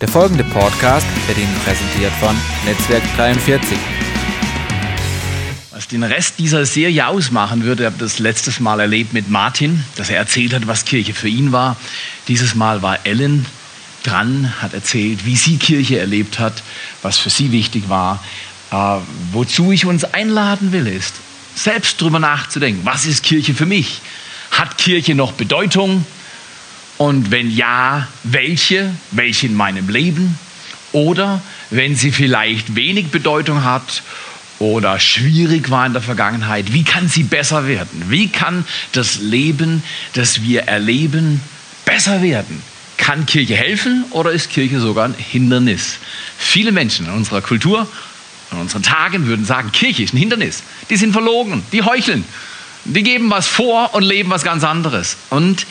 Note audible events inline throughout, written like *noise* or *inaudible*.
Der folgende Podcast wird Ihnen präsentiert von Netzwerk 43. Was den Rest dieser Serie ausmachen würde, ich habe das letztes Mal erlebt mit Martin, dass er erzählt hat, was Kirche für ihn war. Dieses Mal war Ellen dran, hat erzählt, wie sie Kirche erlebt hat, was für sie wichtig war. Äh, wozu ich uns einladen will, ist, selbst darüber nachzudenken, was ist Kirche für mich? Hat Kirche noch Bedeutung? Und wenn ja, welche? Welche in meinem Leben? Oder wenn sie vielleicht wenig Bedeutung hat oder schwierig war in der Vergangenheit, wie kann sie besser werden? Wie kann das Leben, das wir erleben, besser werden? Kann Kirche helfen oder ist Kirche sogar ein Hindernis? Viele Menschen in unserer Kultur, in unseren Tagen würden sagen, Kirche ist ein Hindernis. Die sind verlogen, die heucheln, die geben was vor und leben was ganz anderes. Und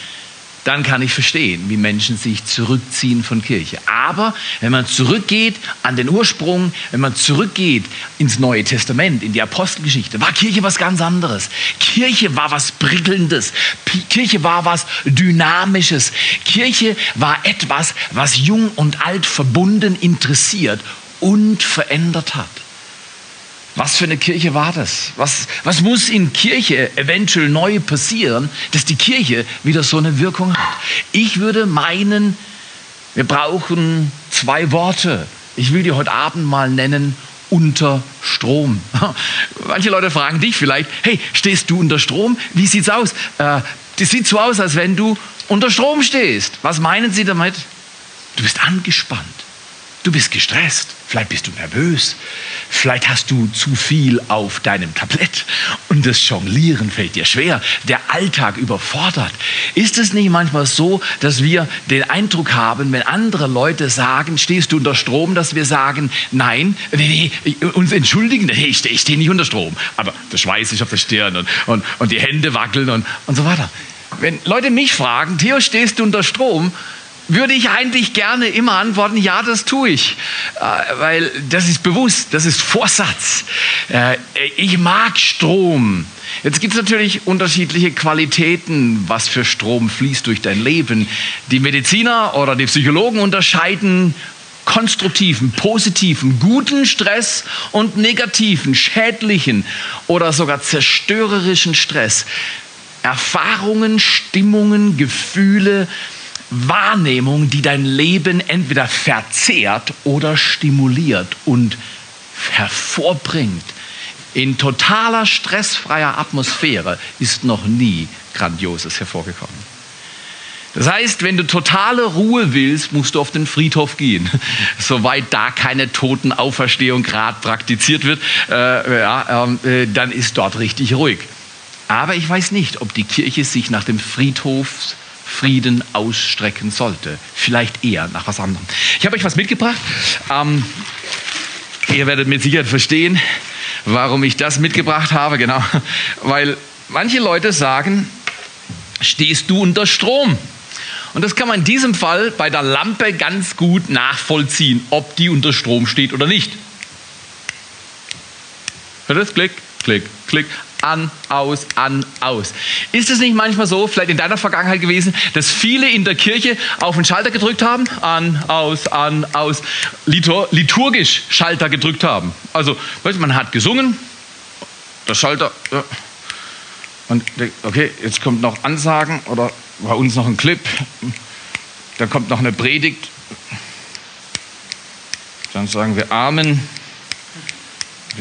dann kann ich verstehen, wie Menschen sich zurückziehen von Kirche. Aber wenn man zurückgeht an den Ursprung, wenn man zurückgeht ins Neue Testament, in die Apostelgeschichte, war Kirche was ganz anderes. Kirche war was Prickelndes. Kirche war was Dynamisches. Kirche war etwas, was jung und alt verbunden interessiert und verändert hat. Was für eine Kirche war das? Was, was muss in Kirche eventuell neu passieren, dass die Kirche wieder so eine Wirkung hat? Ich würde meinen, wir brauchen zwei Worte. Ich will die heute Abend mal nennen, unter Strom. *laughs* Manche Leute fragen dich vielleicht, hey, stehst du unter Strom? Wie sieht's aus? Äh, das sieht so aus, als wenn du unter Strom stehst. Was meinen sie damit? Du bist angespannt. Du bist gestresst, vielleicht bist du nervös, vielleicht hast du zu viel auf deinem Tablett und das Jonglieren fällt dir schwer, der Alltag überfordert. Ist es nicht manchmal so, dass wir den Eindruck haben, wenn andere Leute sagen, stehst du unter Strom, dass wir sagen, nein, nee, nee, uns entschuldigen, nee, ich stehe steh nicht unter Strom, aber der Schweiß ist auf der Stirn und, und, und die Hände wackeln und, und so weiter. Wenn Leute mich fragen, Theo, stehst du unter Strom? Würde ich eigentlich gerne immer antworten, ja, das tue ich, äh, weil das ist bewusst, das ist Vorsatz. Äh, ich mag Strom. Jetzt gibt es natürlich unterschiedliche Qualitäten, was für Strom fließt durch dein Leben. Die Mediziner oder die Psychologen unterscheiden konstruktiven, positiven, guten Stress und negativen, schädlichen oder sogar zerstörerischen Stress. Erfahrungen, Stimmungen, Gefühle, Wahrnehmung, die dein Leben entweder verzehrt oder stimuliert und hervorbringt. In totaler stressfreier Atmosphäre ist noch nie Grandioses hervorgekommen. Das heißt, wenn du totale Ruhe willst, musst du auf den Friedhof gehen. *laughs* Soweit da keine Totenauferstehung gerade praktiziert wird, äh, ja, ähm, äh, dann ist dort richtig ruhig. Aber ich weiß nicht, ob die Kirche sich nach dem Friedhof Frieden ausstrecken sollte. Vielleicht eher nach was anderem. Ich habe euch was mitgebracht. Ähm, ihr werdet mit Sicherheit verstehen, warum ich das mitgebracht habe. Genau, weil manche Leute sagen, stehst du unter Strom? Und das kann man in diesem Fall bei der Lampe ganz gut nachvollziehen, ob die unter Strom steht oder nicht. Hört das? Klick, klick, klick an, aus, an, aus. Ist es nicht manchmal so, vielleicht in deiner Vergangenheit gewesen, dass viele in der Kirche auf den Schalter gedrückt haben? An, aus, an, aus. Litur liturgisch Schalter gedrückt haben. Also, weißt man hat gesungen, der Schalter. Ja. Und okay, jetzt kommt noch Ansagen oder bei uns noch ein Clip. Dann kommt noch eine Predigt. Dann sagen wir Amen.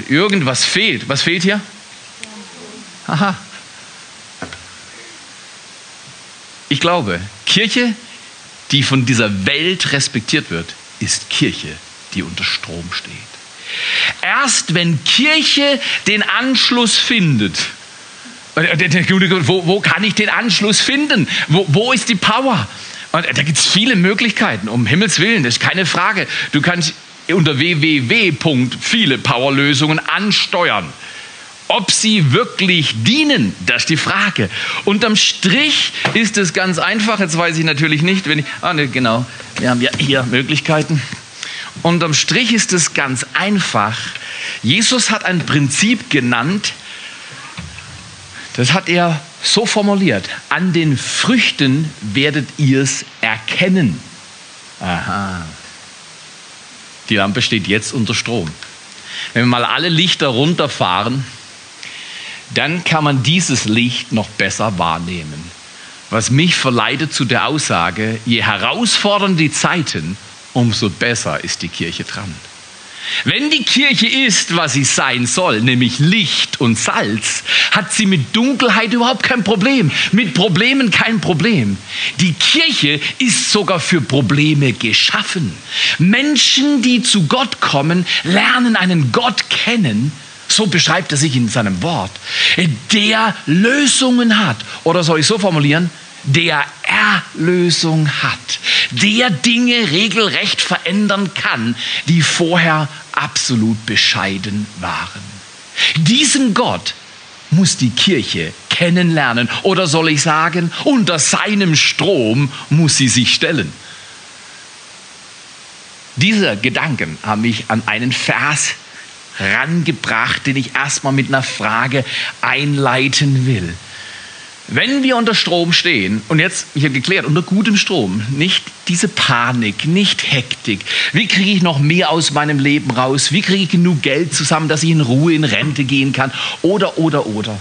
Irgendwas fehlt. Was fehlt hier? Aha. Ich glaube, Kirche, die von dieser Welt respektiert wird, ist Kirche, die unter Strom steht. Erst wenn Kirche den Anschluss findet, wo, wo kann ich den Anschluss finden? Wo, wo ist die Power? Und da gibt es viele Möglichkeiten, um Himmels Willen, das ist keine Frage. Du kannst unter www. viele Powerlösungen ansteuern. Ob sie wirklich dienen, das ist die Frage. Unterm Strich ist es ganz einfach. Jetzt weiß ich natürlich nicht, wenn ich. Ah, ne, genau. Wir haben ja hier Möglichkeiten. Unterm Strich ist es ganz einfach. Jesus hat ein Prinzip genannt, das hat er so formuliert. An den Früchten werdet ihr es erkennen. Aha. Die Lampe steht jetzt unter Strom. Wenn wir mal alle Lichter runterfahren, dann kann man dieses Licht noch besser wahrnehmen. Was mich verleitet zu der Aussage, je herausfordernder die Zeiten, umso besser ist die Kirche dran. Wenn die Kirche ist, was sie sein soll, nämlich Licht und Salz, hat sie mit Dunkelheit überhaupt kein Problem, mit Problemen kein Problem. Die Kirche ist sogar für Probleme geschaffen. Menschen, die zu Gott kommen, lernen einen Gott kennen, so beschreibt er sich in seinem Wort, der Lösungen hat. Oder soll ich so formulieren? der Erlösung hat, der Dinge regelrecht verändern kann, die vorher absolut bescheiden waren. Diesen Gott muss die Kirche kennenlernen oder soll ich sagen, unter seinem Strom muss sie sich stellen. Diese Gedanken haben mich an einen Vers rangebracht, den ich erstmal mit einer Frage einleiten will. Wenn wir unter Strom stehen, und jetzt, habe geklärt, unter gutem Strom, nicht diese Panik, nicht Hektik. Wie kriege ich noch mehr aus meinem Leben raus? Wie kriege ich genug Geld zusammen, dass ich in Ruhe in Rente gehen kann? Oder, oder, oder.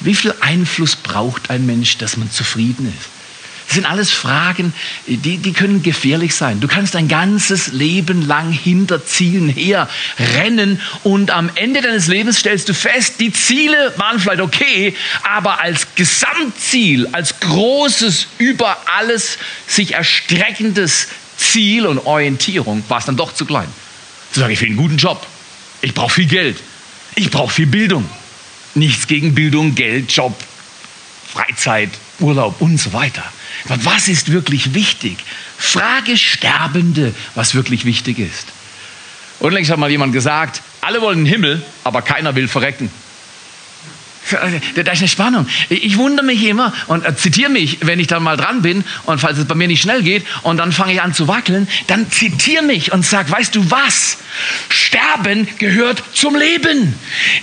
Wie viel Einfluss braucht ein Mensch, dass man zufrieden ist? Das sind alles Fragen, die, die können gefährlich sein. Du kannst dein ganzes Leben lang hinter Zielen her rennen und am Ende deines Lebens stellst du fest, die Ziele waren vielleicht okay, aber als Gesamtziel, als großes, über alles sich erstreckendes Ziel und Orientierung war es dann doch zu klein. Zu sagen, ich will einen guten Job, ich brauche viel Geld, ich brauche viel Bildung. Nichts gegen Bildung, Geld, Job, Freizeit, Urlaub und so weiter. Was ist wirklich wichtig? Frage Sterbende, was wirklich wichtig ist. Unlängst hat mal jemand gesagt, alle wollen den Himmel, aber keiner will verrecken. Da ist eine Spannung. Ich wundere mich immer und zitiere mich, wenn ich dann mal dran bin und falls es bei mir nicht schnell geht und dann fange ich an zu wackeln, dann zitiere mich und sag, weißt du was? Sterben gehört zum Leben.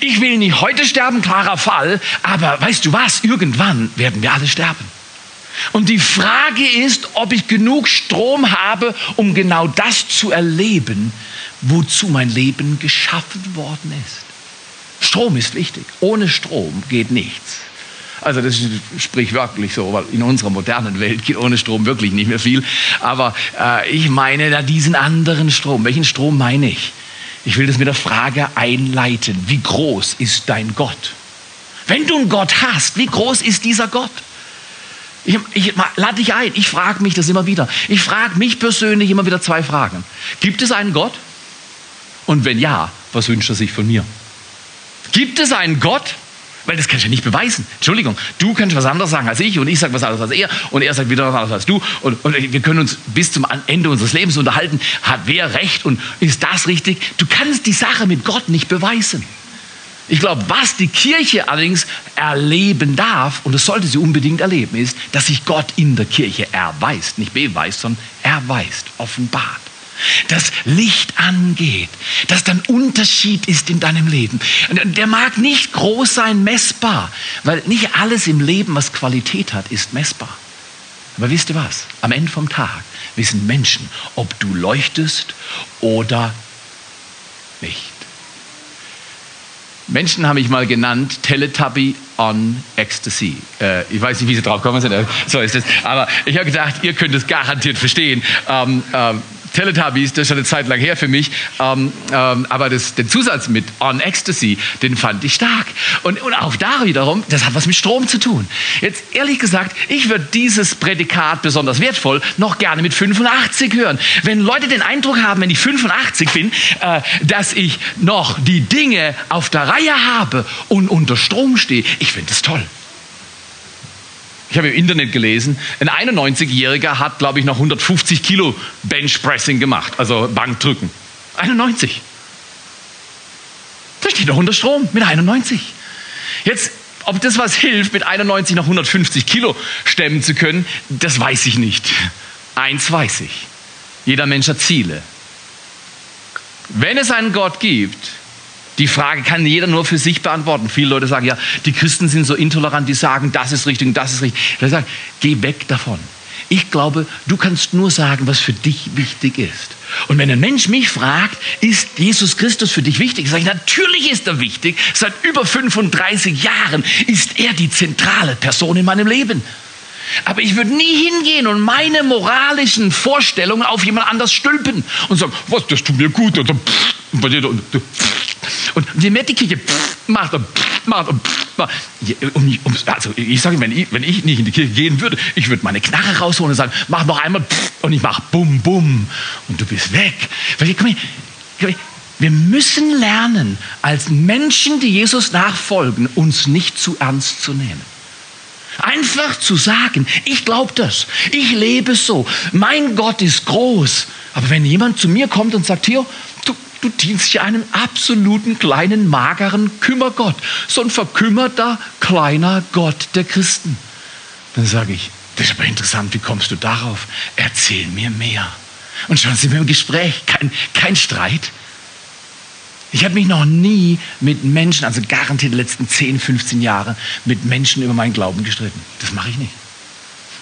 Ich will nicht heute sterben, klarer Fall, aber weißt du was? Irgendwann werden wir alle sterben. Und die Frage ist, ob ich genug Strom habe, um genau das zu erleben, wozu mein Leben geschaffen worden ist. Strom ist wichtig. Ohne Strom geht nichts. Also das ist sprichwörtlich so, weil in unserer modernen Welt geht ohne Strom wirklich nicht mehr viel. Aber äh, ich meine da diesen anderen Strom. Welchen Strom meine ich? Ich will das mit der Frage einleiten. Wie groß ist dein Gott? Wenn du einen Gott hast, wie groß ist dieser Gott? Ich, ich lade dich ein, ich frage mich das immer wieder. Ich frage mich persönlich immer wieder zwei Fragen. Gibt es einen Gott? Und wenn ja, was wünscht er sich von mir? Gibt es einen Gott? Weil das kannst du ja nicht beweisen. Entschuldigung, du kannst was anderes sagen als ich und ich sage was anderes als er und er sagt wieder was anderes als du und, und wir können uns bis zum Ende unseres Lebens unterhalten. Hat wer recht und ist das richtig? Du kannst die Sache mit Gott nicht beweisen. Ich glaube, was die Kirche allerdings erleben darf, und das sollte sie unbedingt erleben, ist, dass sich Gott in der Kirche erweist, nicht beweist, sondern erweist, offenbart. Dass Licht angeht, dass dann Unterschied ist in deinem Leben. Der mag nicht groß sein, messbar, weil nicht alles im Leben, was Qualität hat, ist messbar. Aber wisst ihr was? Am Ende vom Tag wissen Menschen, ob du leuchtest oder nicht. Menschen haben mich mal genannt Teletubby on Ecstasy. Äh, ich weiß nicht, wie sie drauf kommen sind, so ist es. Aber ich habe gedacht, ihr könnt es garantiert verstehen. Ähm, ähm, Teletubbies, das ist schon eine Zeit lang her für mich, ähm, ähm, aber das, den Zusatz mit On Ecstasy, den fand ich stark. Und, und auch da wiederum, das hat was mit Strom zu tun. Jetzt ehrlich gesagt, ich würde dieses Prädikat besonders wertvoll noch gerne mit 85 hören. Wenn Leute den Eindruck haben, wenn ich 85 bin, äh, dass ich noch die Dinge auf der Reihe habe und unter Strom stehe, ich finde das toll. Ich habe im Internet gelesen, ein 91-Jähriger hat, glaube ich, noch 150 Kilo Benchpressing gemacht, also Bankdrücken. 91. Da steht noch unter Strom mit 91. Jetzt, ob das was hilft, mit 91 noch 150 Kilo stemmen zu können, das weiß ich nicht. Eins weiß ich. Jeder Mensch hat Ziele. Wenn es einen Gott gibt, die Frage kann jeder nur für sich beantworten. Viele Leute sagen, ja, die Christen sind so intolerant, die sagen, das ist richtig und das ist richtig. Ich sage, geh weg davon. Ich glaube, du kannst nur sagen, was für dich wichtig ist. Und wenn ein Mensch mich fragt, ist Jesus Christus für dich wichtig? Sage ich, natürlich ist er wichtig. Seit über 35 Jahren ist er die zentrale Person in meinem Leben. Aber ich würde nie hingehen und meine moralischen Vorstellungen auf jemand anders stülpen und sagen, was, das tut mir gut. Und, und je mehr die Kirche macht und macht und macht, also ich sage, wenn ich, wenn ich nicht in die Kirche gehen würde, ich würde meine Knarre rausholen und sagen, mach noch einmal und ich mache bum, bum und du bist weg. Komm hier, komm hier, wir müssen lernen, als Menschen, die Jesus nachfolgen, uns nicht zu ernst zu nehmen. Einfach zu sagen, ich glaube das, ich lebe so, mein Gott ist groß. Aber wenn jemand zu mir kommt und sagt, hier, du, dienst hier einem absoluten kleinen, mageren Kümmergott, so ein verkümmerter, kleiner Gott der Christen, dann sage ich, das ist aber interessant, wie kommst du darauf? Erzähl mir mehr. Und schon sind wir im Gespräch, kein, kein Streit. Ich habe mich noch nie mit Menschen, also garantiert die letzten 10, 15 Jahre, mit Menschen über meinen Glauben gestritten. Das mache ich nicht.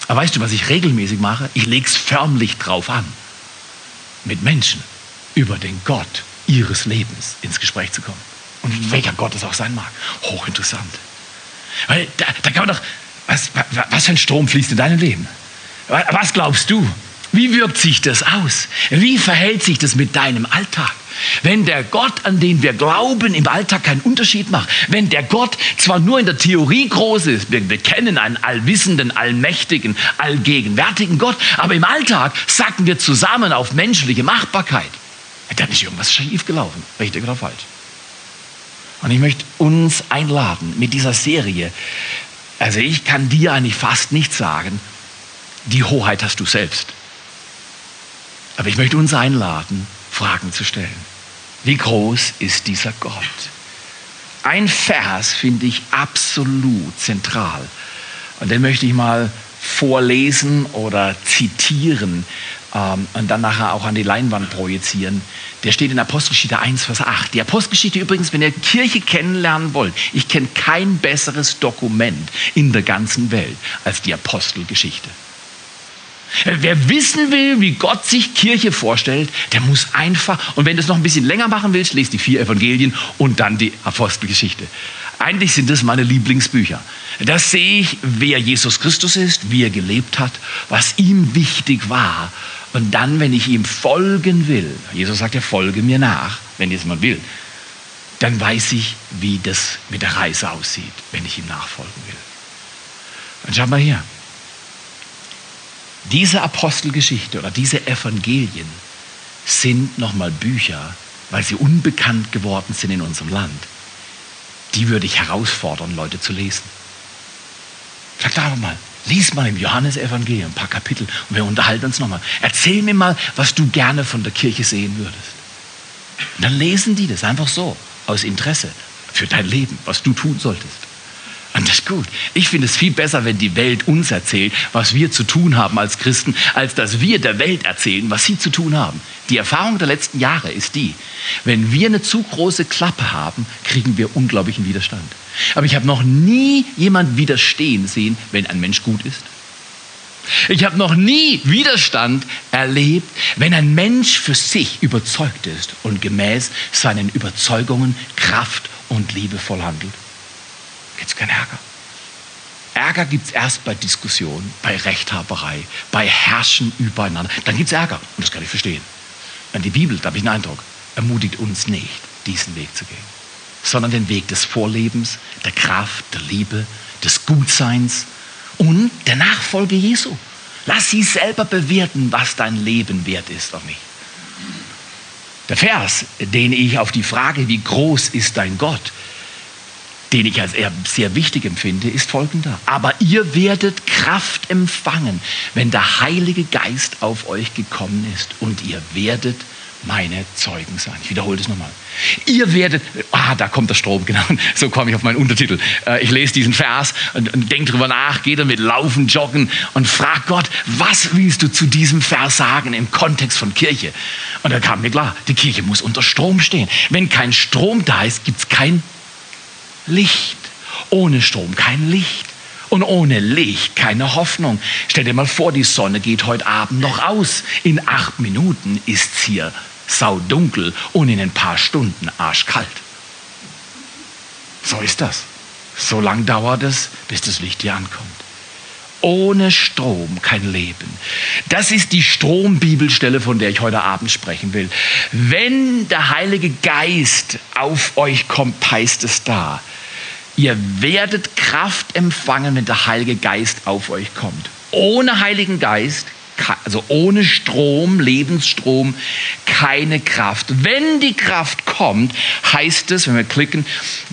Aber weißt du, was ich regelmäßig mache? Ich lege es förmlich drauf an, mit Menschen über den Gott ihres Lebens ins Gespräch zu kommen. Und welcher Gott es auch sein mag. Hochinteressant. Weil da, da kann man doch, was, was für ein Strom fließt in deinem Leben? Was glaubst du? Wie wirkt sich das aus? Wie verhält sich das mit deinem Alltag? Wenn der Gott, an den wir glauben, im Alltag keinen Unterschied macht, wenn der Gott zwar nur in der Theorie groß ist, wir, wir kennen einen allwissenden, allmächtigen, allgegenwärtigen Gott, aber im Alltag sacken wir zusammen auf menschliche Machbarkeit. Da ist irgendwas schief gelaufen, richtig oder falsch. Und ich möchte uns einladen mit dieser Serie. Also ich kann dir eigentlich fast nicht sagen, die Hoheit hast du selbst. Aber ich möchte uns einladen, Fragen zu stellen. Wie groß ist dieser Gott? Ein Vers finde ich absolut zentral. Und den möchte ich mal vorlesen oder zitieren ähm, und dann nachher auch an die Leinwand projizieren. Der steht in Apostelgeschichte 1, Vers 8. Die Apostelgeschichte übrigens, wenn ihr Kirche kennenlernen wollt, ich kenne kein besseres Dokument in der ganzen Welt als die Apostelgeschichte. Wer wissen will, wie Gott sich Kirche vorstellt, der muss einfach, und wenn du es noch ein bisschen länger machen willst, lest die vier Evangelien und dann die Apostelgeschichte. Eigentlich sind das meine Lieblingsbücher. Da sehe ich, wer Jesus Christus ist, wie er gelebt hat, was ihm wichtig war. Und dann, wenn ich ihm folgen will, Jesus sagt ja, folge mir nach, wenn jetzt mal will, dann weiß ich, wie das mit der Reise aussieht, wenn ich ihm nachfolgen will. Und schau mal hier. Diese Apostelgeschichte oder diese Evangelien sind nochmal Bücher, weil sie unbekannt geworden sind in unserem Land. Die würde ich herausfordern, Leute zu lesen. Sag da mal, lies mal im Johannesevangelium ein paar Kapitel und wir unterhalten uns nochmal. Erzähl mir mal, was du gerne von der Kirche sehen würdest. Und dann lesen die das einfach so, aus Interesse für dein Leben, was du tun solltest. Und das gut. Ich finde es viel besser, wenn die Welt uns erzählt, was wir zu tun haben als Christen, als dass wir der Welt erzählen, was sie zu tun haben. Die Erfahrung der letzten Jahre ist die, wenn wir eine zu große Klappe haben, kriegen wir unglaublichen Widerstand. Aber ich habe noch nie jemand widerstehen sehen, wenn ein Mensch gut ist. Ich habe noch nie Widerstand erlebt, wenn ein Mensch für sich überzeugt ist und gemäß seinen Überzeugungen Kraft und liebevoll handelt gibt es keinen Ärger. Ärger gibt es erst bei Diskussionen, bei Rechthaberei, bei Herrschen übereinander. Dann gibt es Ärger und das kann ich verstehen. Und die Bibel, da habe ich einen Eindruck, ermutigt uns nicht, diesen Weg zu gehen, sondern den Weg des Vorlebens, der Kraft, der Liebe, des Gutseins und der Nachfolge Jesu. Lass sie selber bewerten, was dein Leben wert ist auf mich. Der Vers, den ich auf die Frage, wie groß ist dein Gott, den ich als sehr wichtig empfinde, ist folgender. Aber ihr werdet Kraft empfangen, wenn der Heilige Geist auf euch gekommen ist und ihr werdet meine Zeugen sein. Ich wiederhole das nochmal. Ihr werdet, ah, da kommt der Strom, *laughs* genau, so komme ich auf meinen Untertitel. Äh, ich lese diesen Vers und, und denke drüber nach, gehe damit laufen, joggen und frage Gott, was willst du zu diesem Vers sagen im Kontext von Kirche? Und da kam mir klar, die Kirche muss unter Strom stehen. Wenn kein Strom da ist, gibt es kein Licht. Ohne Strom kein Licht. Und ohne Licht keine Hoffnung. Stell dir mal vor, die Sonne geht heute Abend noch aus. In acht Minuten ist es hier saudunkel und in ein paar Stunden arschkalt. So ist das. So lang dauert es, bis das Licht hier ankommt. Ohne Strom kein Leben. Das ist die Strombibelstelle, von der ich heute Abend sprechen will. Wenn der Heilige Geist auf euch kommt, heißt es da, ihr werdet Kraft empfangen, wenn der Heilige Geist auf euch kommt. Ohne Heiligen Geist also ohne Strom, Lebensstrom, keine Kraft. Wenn die Kraft kommt, heißt es, wenn wir klicken,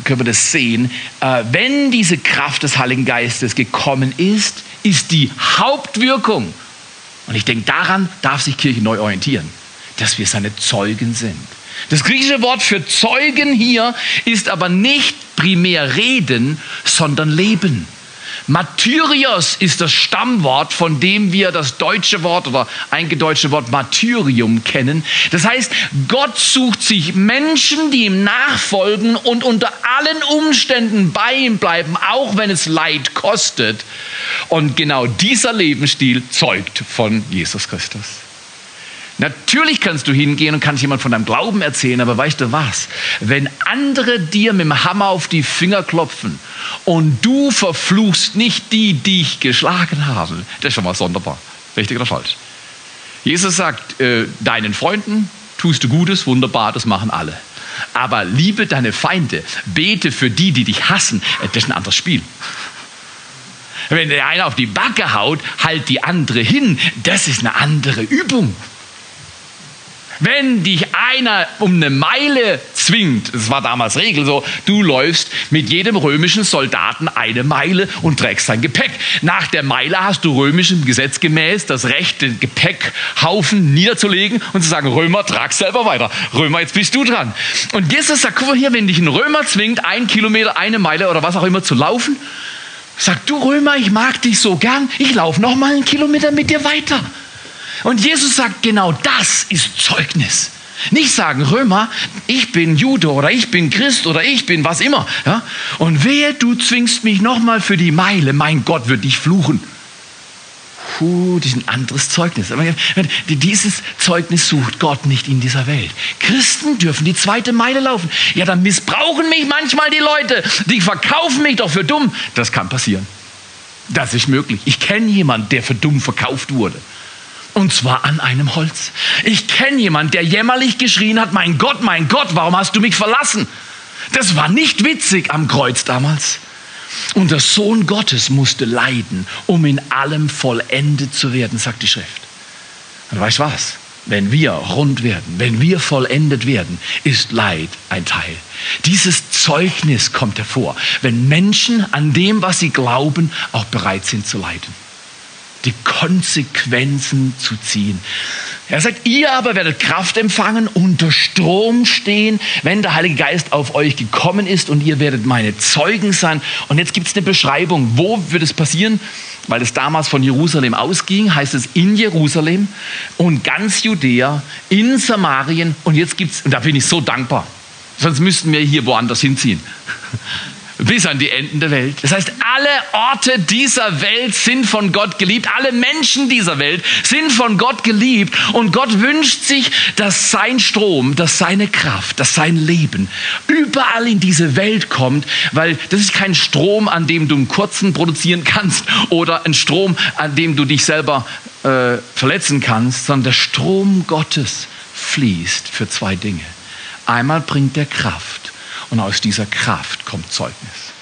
können wir das sehen, äh, wenn diese Kraft des Heiligen Geistes gekommen ist, ist die Hauptwirkung, und ich denke, daran darf sich Kirche neu orientieren, dass wir seine Zeugen sind. Das griechische Wort für Zeugen hier ist aber nicht primär reden, sondern leben. Martyrios ist das Stammwort, von dem wir das deutsche Wort oder eingedeutschte Wort Martyrium kennen. Das heißt, Gott sucht sich Menschen, die ihm nachfolgen und unter allen Umständen bei ihm bleiben, auch wenn es Leid kostet. Und genau dieser Lebensstil zeugt von Jesus Christus. Natürlich kannst du hingehen und kannst jemand von deinem Glauben erzählen, aber weißt du was? Wenn andere dir mit dem Hammer auf die Finger klopfen und du verfluchst nicht die, die dich geschlagen haben, das ist schon mal sonderbar. Richtig oder falsch? Jesus sagt, äh, deinen Freunden tust du Gutes, wunderbar, das machen alle. Aber liebe deine Feinde, bete für die, die dich hassen, äh, das ist ein anderes Spiel. Wenn der eine auf die Backe haut, halt die andere hin, das ist eine andere Übung. Wenn dich einer um eine Meile zwingt, das war damals Regel so, du läufst mit jedem römischen Soldaten eine Meile und trägst sein Gepäck. Nach der Meile hast du römischem Gesetz gemäß das Recht, den Gepäckhaufen niederzulegen und zu sagen, Römer, trag selber weiter. Römer, jetzt bist du dran. Und Jesus sagt, guck mal hier, wenn dich ein Römer zwingt, ein Kilometer, eine Meile oder was auch immer zu laufen, sagt du Römer, ich mag dich so gern, ich laufe noch mal einen Kilometer mit dir weiter. Und Jesus sagt, genau das ist Zeugnis. Nicht sagen, Römer, ich bin Jude oder ich bin Christ oder ich bin was immer. Ja? Und wehe, du zwingst mich nochmal für die Meile, mein Gott wird dich fluchen. Puh, das ist ein anderes Zeugnis. Dieses Zeugnis sucht Gott nicht in dieser Welt. Christen dürfen die zweite Meile laufen. Ja, dann missbrauchen mich manchmal die Leute. Die verkaufen mich doch für dumm. Das kann passieren. Das ist möglich. Ich kenne jemanden, der für dumm verkauft wurde. Und zwar an einem Holz. Ich kenne jemanden, der jämmerlich geschrien hat, mein Gott, mein Gott, warum hast du mich verlassen? Das war nicht witzig am Kreuz damals. Und der Sohn Gottes musste leiden, um in allem vollendet zu werden, sagt die Schrift. Und weißt du was? Wenn wir rund werden, wenn wir vollendet werden, ist Leid ein Teil. Dieses Zeugnis kommt hervor, wenn Menschen an dem, was sie glauben, auch bereit sind zu leiden die Konsequenzen zu ziehen. Er sagt, ihr aber werdet Kraft empfangen, unter Strom stehen, wenn der Heilige Geist auf euch gekommen ist und ihr werdet meine Zeugen sein. Und jetzt gibt es eine Beschreibung, wo wird es passieren? Weil es damals von Jerusalem ausging, heißt es in Jerusalem und ganz Judäa, in Samarien und jetzt gibt es, und da bin ich so dankbar, sonst müssten wir hier woanders hinziehen bis an die Enden der Welt. Das heißt, alle Orte dieser Welt sind von Gott geliebt. Alle Menschen dieser Welt sind von Gott geliebt. Und Gott wünscht sich, dass sein Strom, dass seine Kraft, dass sein Leben überall in diese Welt kommt, weil das ist kein Strom, an dem du einen kurzen produzieren kannst oder ein Strom, an dem du dich selber äh, verletzen kannst, sondern der Strom Gottes fließt für zwei Dinge. Einmal bringt er Kraft und aus dieser Kraft kommt Zeugnis.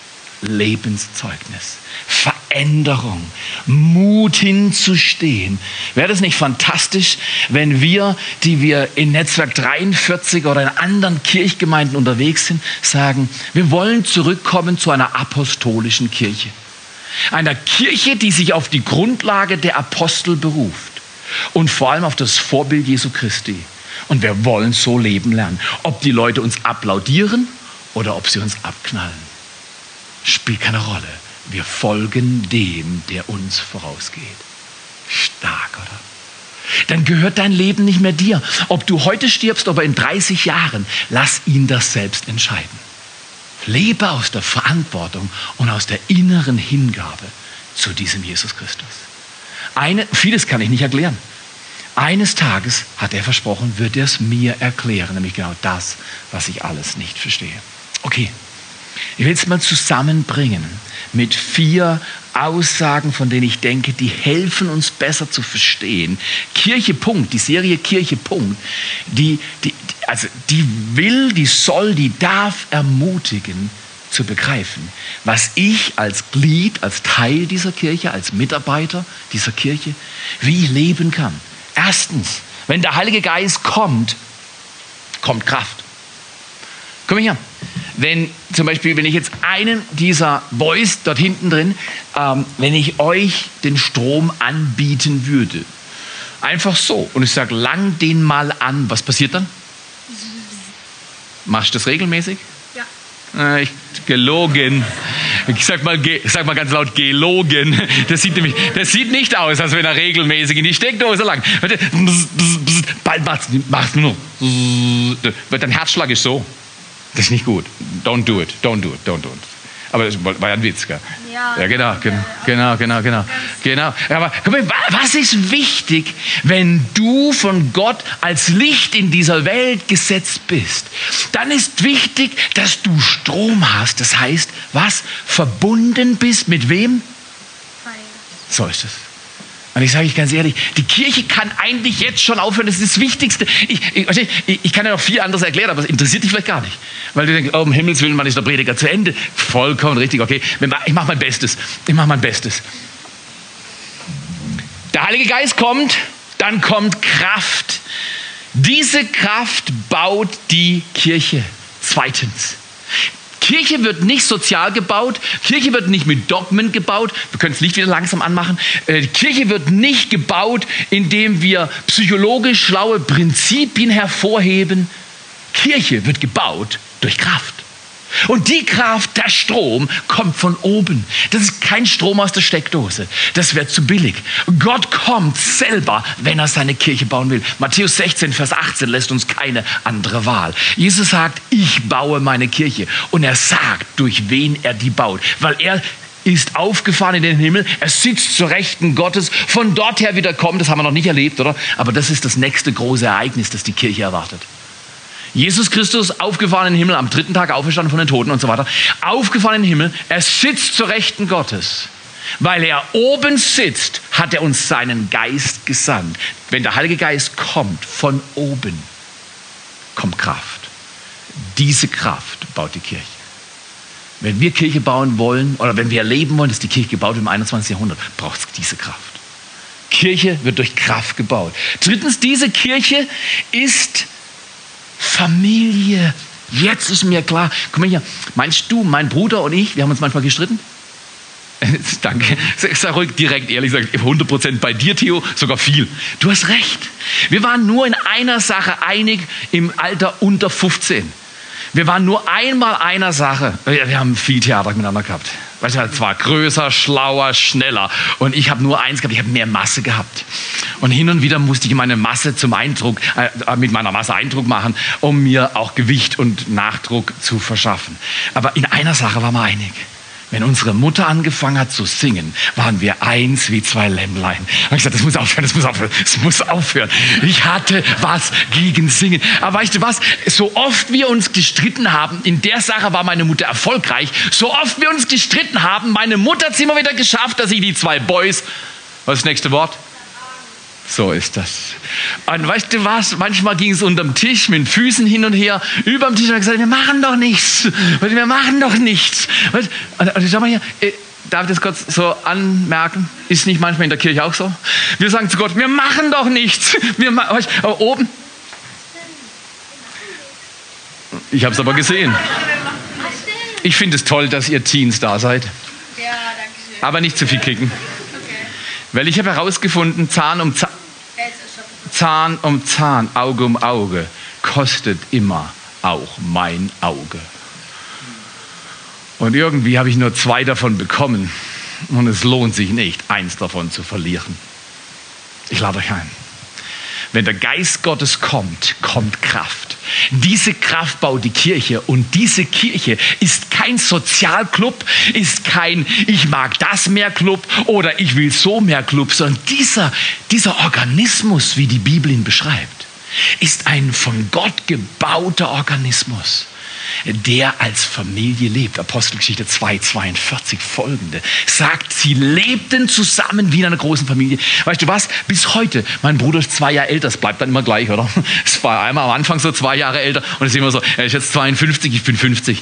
Lebenszeugnis, Veränderung, Mut hinzustehen. Wäre das nicht fantastisch, wenn wir, die wir in Netzwerk 43 oder in anderen Kirchgemeinden unterwegs sind, sagen, wir wollen zurückkommen zu einer apostolischen Kirche. Einer Kirche, die sich auf die Grundlage der Apostel beruft und vor allem auf das Vorbild Jesu Christi. Und wir wollen so leben lernen. Ob die Leute uns applaudieren oder ob sie uns abknallen. Spielt keine Rolle. Wir folgen dem, der uns vorausgeht. Stark, oder? Dann gehört dein Leben nicht mehr dir. Ob du heute stirbst oder in 30 Jahren, lass ihn das selbst entscheiden. Lebe aus der Verantwortung und aus der inneren Hingabe. zu diesem Jesus Christus. Eine, vieles kann ich nicht erklären. Eines Tages hat er versprochen, wird er es mir erklären, nämlich genau das, was ich alles nicht verstehe. Okay, ich will es mal zusammenbringen mit vier Aussagen, von denen ich denke, die helfen uns besser zu verstehen. Kirche Punkt, die Serie Kirche Punkt, die, die, also die will, die soll, die darf ermutigen zu begreifen, was ich als Glied, als Teil dieser Kirche, als Mitarbeiter dieser Kirche, wie ich leben kann. Erstens, wenn der Heilige Geist kommt, kommt Kraft. Komm her. Wenn zum Beispiel, wenn ich jetzt einen dieser Boys dort hinten drin, ähm, wenn ich euch den Strom anbieten würde, einfach so, und ich sage, lang den mal an, was passiert dann? Machst du das regelmäßig? Ja. Äh, ich, gelogen. Ich sag mal, sag mal ganz laut, gelogen. Das sieht nämlich, das sieht nicht aus, als wenn er regelmäßig in die Steckdose lang. Bald macht nur. Dein Herzschlag ist so. Das ist nicht gut. Don't do it, don't do it, don't do it. Aber das war ja ein Witz, gell? Ja, ja genau, genau, genau, genau, genau. genau. Aber was ist wichtig, wenn du von Gott als Licht in dieser Welt gesetzt bist? Dann ist wichtig, dass du Strom hast. Das heißt, was? Verbunden bist mit wem? So ist es. Und ich sage euch ganz ehrlich, die Kirche kann eigentlich jetzt schon aufhören, das ist das Wichtigste. Ich, ich, ich kann ja noch viel anderes erklären, aber es interessiert dich vielleicht gar nicht. Weil du denkst, oh, um Himmels Willen, wann ist der Prediger zu Ende? Vollkommen richtig, okay. Ich mache mein Bestes. Ich mache mein Bestes. Der Heilige Geist kommt, dann kommt Kraft. Diese Kraft baut die Kirche. Zweitens. Kirche wird nicht sozial gebaut, Kirche wird nicht mit Dogmen gebaut, wir können das Licht wieder langsam anmachen, äh, Kirche wird nicht gebaut, indem wir psychologisch schlaue Prinzipien hervorheben, Kirche wird gebaut durch Kraft. Und die Kraft, der Strom, kommt von oben. Das ist kein Strom aus der Steckdose. Das wäre zu billig. Gott kommt selber, wenn er seine Kirche bauen will. Matthäus 16, Vers 18 lässt uns keine andere Wahl. Jesus sagt, ich baue meine Kirche. Und er sagt, durch wen er die baut. Weil er ist aufgefahren in den Himmel, er sitzt zur Rechten Gottes, von dort her wieder kommt, das haben wir noch nicht erlebt, oder? Aber das ist das nächste große Ereignis, das die Kirche erwartet. Jesus Christus aufgefahren in den Himmel, am dritten Tag auferstanden von den Toten und so weiter. Aufgefahren in den Himmel, er sitzt zur Rechten Gottes. Weil er oben sitzt, hat er uns seinen Geist gesandt. Wenn der Heilige Geist kommt von oben, kommt Kraft. Diese Kraft baut die Kirche. Wenn wir Kirche bauen wollen oder wenn wir erleben wollen, dass die Kirche gebaut wird im 21. Jahrhundert, braucht es diese Kraft. Kirche wird durch Kraft gebaut. Drittens, diese Kirche ist Familie. Jetzt ist mir klar. Guck mal hier. Meinst du, mein Bruder und ich, wir haben uns manchmal gestritten? *laughs* Danke. Sag ruhig direkt ehrlich, sag 100% bei dir, Theo, sogar viel. Du hast recht. Wir waren nur in einer Sache einig im Alter unter 15. Wir waren nur einmal einer Sache. Wir haben viel Theater miteinander gehabt. Weißt du, zwar größer, schlauer, schneller. Und ich habe nur eins gehabt, ich habe mehr Masse gehabt. Und hin und wieder musste ich meine Masse zum Eindruck, äh, mit meiner Masse Eindruck machen, um mir auch Gewicht und Nachdruck zu verschaffen. Aber in einer Sache waren wir einig. Wenn unsere Mutter angefangen hat zu singen, waren wir eins wie zwei Lämmlein. Und ich gesagt, das muss aufhören, das muss aufhören, das muss aufhören. Ich hatte was gegen Singen. Aber weißt du was? So oft wir uns gestritten haben, in der Sache war meine Mutter erfolgreich. So oft wir uns gestritten haben, meine Mutter hat es immer wieder geschafft, dass ich die zwei Boys, was ist das nächste Wort? So ist das. Und weißt du was? Manchmal ging es unterm Tisch mit den Füßen hin und her, über dem Tisch und gesagt, wir machen doch nichts. Wir machen doch nichts. Und ich sag mal hier, äh, darf ich das kurz so anmerken? Ist nicht manchmal in der Kirche auch so? Wir sagen zu Gott, wir machen doch nichts. Wir aber oben. Ich habe es aber gesehen. Ich finde es toll, dass ihr Teens da seid. Aber nicht zu viel kicken. Weil ich habe herausgefunden, Zahn um Zahn, Zahn um Zahn, Auge um Auge, kostet immer auch mein Auge. Und irgendwie habe ich nur zwei davon bekommen. Und es lohnt sich nicht, eins davon zu verlieren. Ich lade euch ein. Wenn der Geist Gottes kommt, kommt Kraft. Diese Kraft baut die Kirche und diese Kirche ist kein Sozialclub, ist kein Ich mag das mehr Club oder ich will so mehr Club, sondern dieser, dieser Organismus, wie die Bibel ihn beschreibt, ist ein von Gott gebauter Organismus der als Familie lebt. Apostelgeschichte 2, 42 folgende sagt, sie lebten zusammen wie in einer großen Familie. Weißt du was? Bis heute, mein Bruder ist zwei Jahre älter, es bleibt dann immer gleich, oder? *laughs* Es war einmal am Anfang so zwei Jahre älter und es ist immer so, er ist jetzt 52, ich bin 50.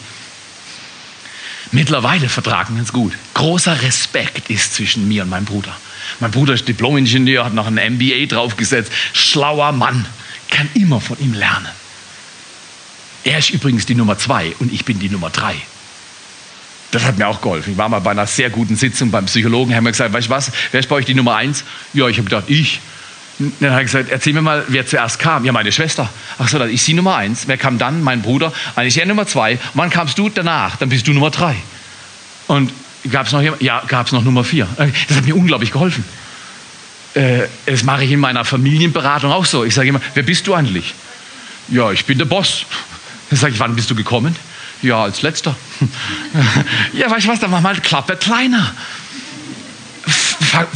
Mittlerweile vertragen wir uns gut. Großer Respekt ist zwischen mir und meinem Bruder. Mein Bruder ist Diplom-Ingenieur, hat noch ein MBA draufgesetzt. Schlauer Mann, kann immer von ihm lernen. Er ist übrigens die Nummer zwei und ich bin die Nummer drei. Das hat mir auch geholfen. Ich war mal bei einer sehr guten Sitzung beim Psychologen, haben wir gesagt, weißt du was, wer ist bei euch die Nummer eins? Ja, ich habe gedacht, ich. Dann hat er gesagt, erzähl mir mal, wer zuerst kam. Ja, meine Schwester. Ach so, dann ist sie Nummer eins. Wer kam dann? Mein Bruder. Ist er Nummer zwei. Und wann kamst du danach? Dann bist du Nummer drei. Und gab es noch jemand? Ja, gab es noch Nummer vier. Das hat mir unglaublich geholfen. Äh, das mache ich in meiner Familienberatung auch so. Ich sage immer, wer bist du eigentlich? Ja, ich bin der Boss. Dann sage ich, wann bist du gekommen? Ja, als letzter. *laughs* ja, weißt du was, dann mach mal Klappe kleiner.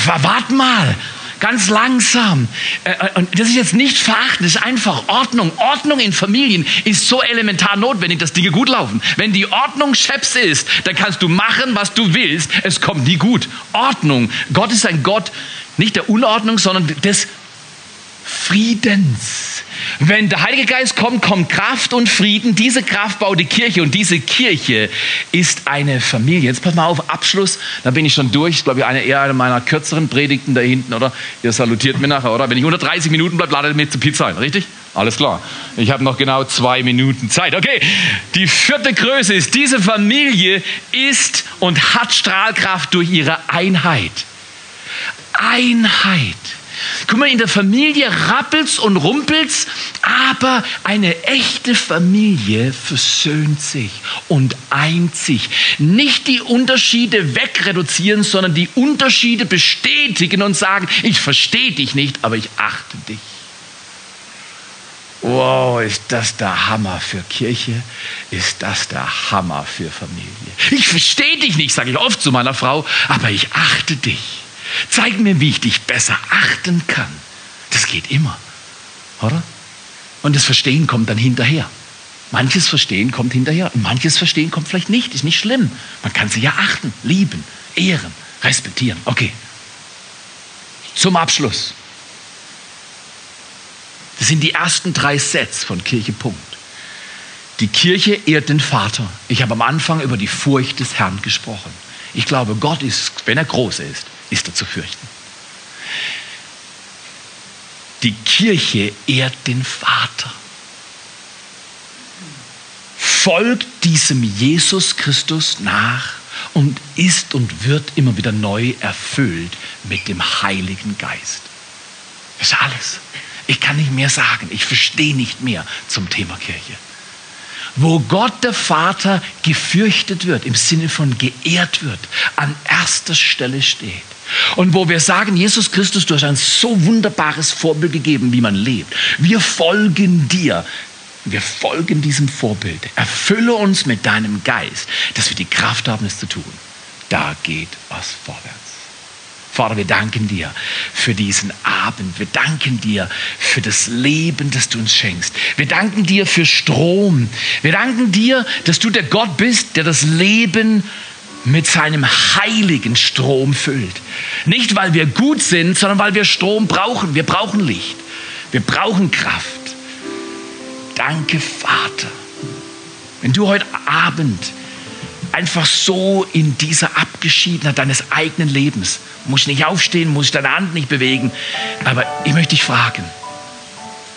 Wart mal. Ganz langsam. Und das ist jetzt nicht verachten, das ist einfach Ordnung. Ordnung in Familien ist so elementar notwendig, dass Dinge gut laufen. Wenn die Ordnung Chefs ist, dann kannst du machen, was du willst. Es kommt nie gut. Ordnung. Gott ist ein Gott nicht der Unordnung, sondern des Friedens. Wenn der Heilige Geist kommt, kommt Kraft und Frieden. Diese Kraft baut die Kirche und diese Kirche ist eine Familie. Jetzt pass mal auf, Abschluss, da bin ich schon durch. Ich glaube, eine eher eine meiner kürzeren Predigten da hinten, oder? Ihr salutiert mir nachher, oder? Wenn ich unter 30 Minuten bleibe, ladet mir zur Pizza ein, richtig? Alles klar. Ich habe noch genau zwei Minuten Zeit. Okay, die vierte Größe ist, diese Familie ist und hat Strahlkraft durch ihre Einheit. Einheit. Guck mal, in der Familie rappelt's und rumpelt's, aber eine echte Familie versöhnt sich und eint sich. Nicht die Unterschiede wegreduzieren, sondern die Unterschiede bestätigen und sagen, ich verstehe dich nicht, aber ich achte dich. Wow, ist das der Hammer für Kirche? Ist das der Hammer für Familie? Ich verstehe dich nicht, sage ich oft zu meiner Frau, aber ich achte dich. Zeig mir, wie ich dich besser achten kann. Das geht immer, oder? Und das Verstehen kommt dann hinterher. Manches Verstehen kommt hinterher und manches Verstehen kommt vielleicht nicht. Ist nicht schlimm. Man kann sie ja achten, lieben, ehren, respektieren. Okay. Zum Abschluss. Das sind die ersten drei Sets von Kirche Punkt. Die Kirche ehrt den Vater. Ich habe am Anfang über die Furcht des Herrn gesprochen. Ich glaube, Gott ist, wenn er groß ist, ist er zu fürchten. Die Kirche ehrt den Vater. Folgt diesem Jesus Christus nach und ist und wird immer wieder neu erfüllt mit dem Heiligen Geist. Das ist alles. Ich kann nicht mehr sagen. Ich verstehe nicht mehr zum Thema Kirche wo Gott der Vater gefürchtet wird, im Sinne von geehrt wird, an erster Stelle steht. Und wo wir sagen, Jesus Christus, du hast ein so wunderbares Vorbild gegeben, wie man lebt. Wir folgen dir. Wir folgen diesem Vorbild. Erfülle uns mit deinem Geist, dass wir die Kraft haben, es zu tun. Da geht was vorwärts. Vater, wir danken dir für diesen Abend. Wir danken dir für das Leben, das du uns schenkst. Wir danken dir für Strom. Wir danken dir, dass du der Gott bist, der das Leben mit seinem heiligen Strom füllt. Nicht, weil wir gut sind, sondern weil wir Strom brauchen. Wir brauchen Licht. Wir brauchen Kraft. Danke, Vater. Wenn du heute Abend einfach so in dieser Abgeschiedenheit deines eigenen Lebens. Muss nicht aufstehen, muss deine Hand nicht bewegen. Aber ich möchte dich fragen.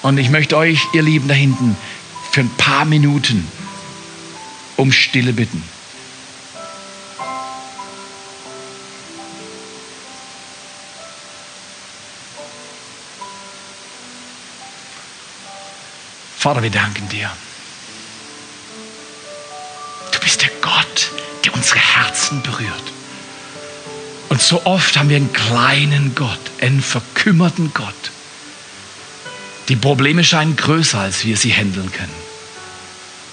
Und ich möchte euch, ihr Lieben da hinten, für ein paar Minuten um Stille bitten. Vater, wir danken dir. unsere Herzen berührt. Und so oft haben wir einen kleinen Gott, einen verkümmerten Gott. Die Probleme scheinen größer, als wir sie handeln können.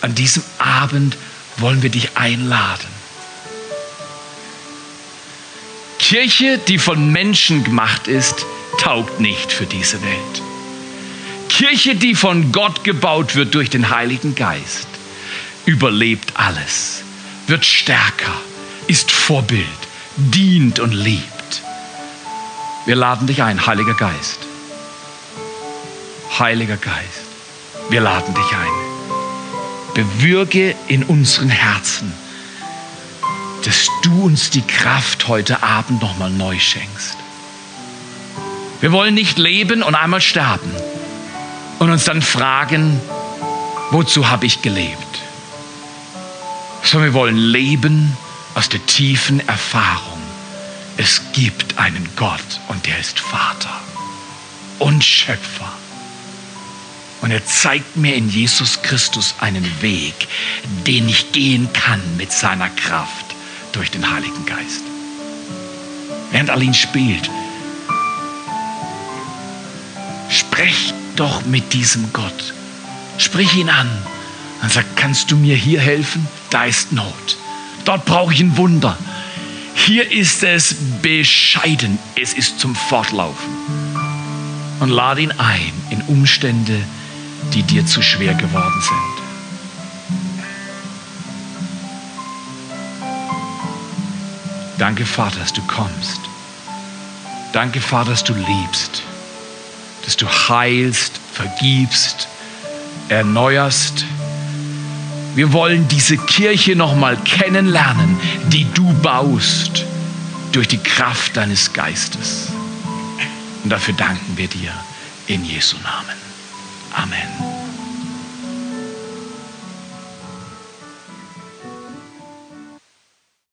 An diesem Abend wollen wir dich einladen. Kirche, die von Menschen gemacht ist, taugt nicht für diese Welt. Kirche, die von Gott gebaut wird durch den Heiligen Geist, überlebt alles, wird stärker, ist Vorbild, dient und liebt. Wir laden dich ein, Heiliger Geist. Heiliger Geist, wir laden dich ein. Bewirke in unseren Herzen, dass du uns die Kraft heute Abend nochmal neu schenkst. Wir wollen nicht leben und einmal sterben und uns dann fragen, wozu habe ich gelebt? Sondern wir wollen leben aus der tiefen Erfahrung. Es gibt einen Gott und der ist Vater und Schöpfer. Und er zeigt mir in Jesus Christus einen Weg, den ich gehen kann mit seiner Kraft durch den Heiligen Geist. Während Aline spielt, sprech doch mit diesem Gott. Sprich ihn an und sag, kannst du mir hier helfen? Da ist Not. Dort brauche ich ein Wunder. Hier ist es bescheiden. Es ist zum Fortlaufen. Und lade ihn ein in Umstände, die dir zu schwer geworden sind. Danke, Vater, dass du kommst. Danke, Vater, dass du liebst, dass du heilst, vergibst, erneuerst. Wir wollen diese Kirche nochmal kennenlernen, die du baust durch die Kraft deines Geistes. Und dafür danken wir dir in Jesu Namen. Amen.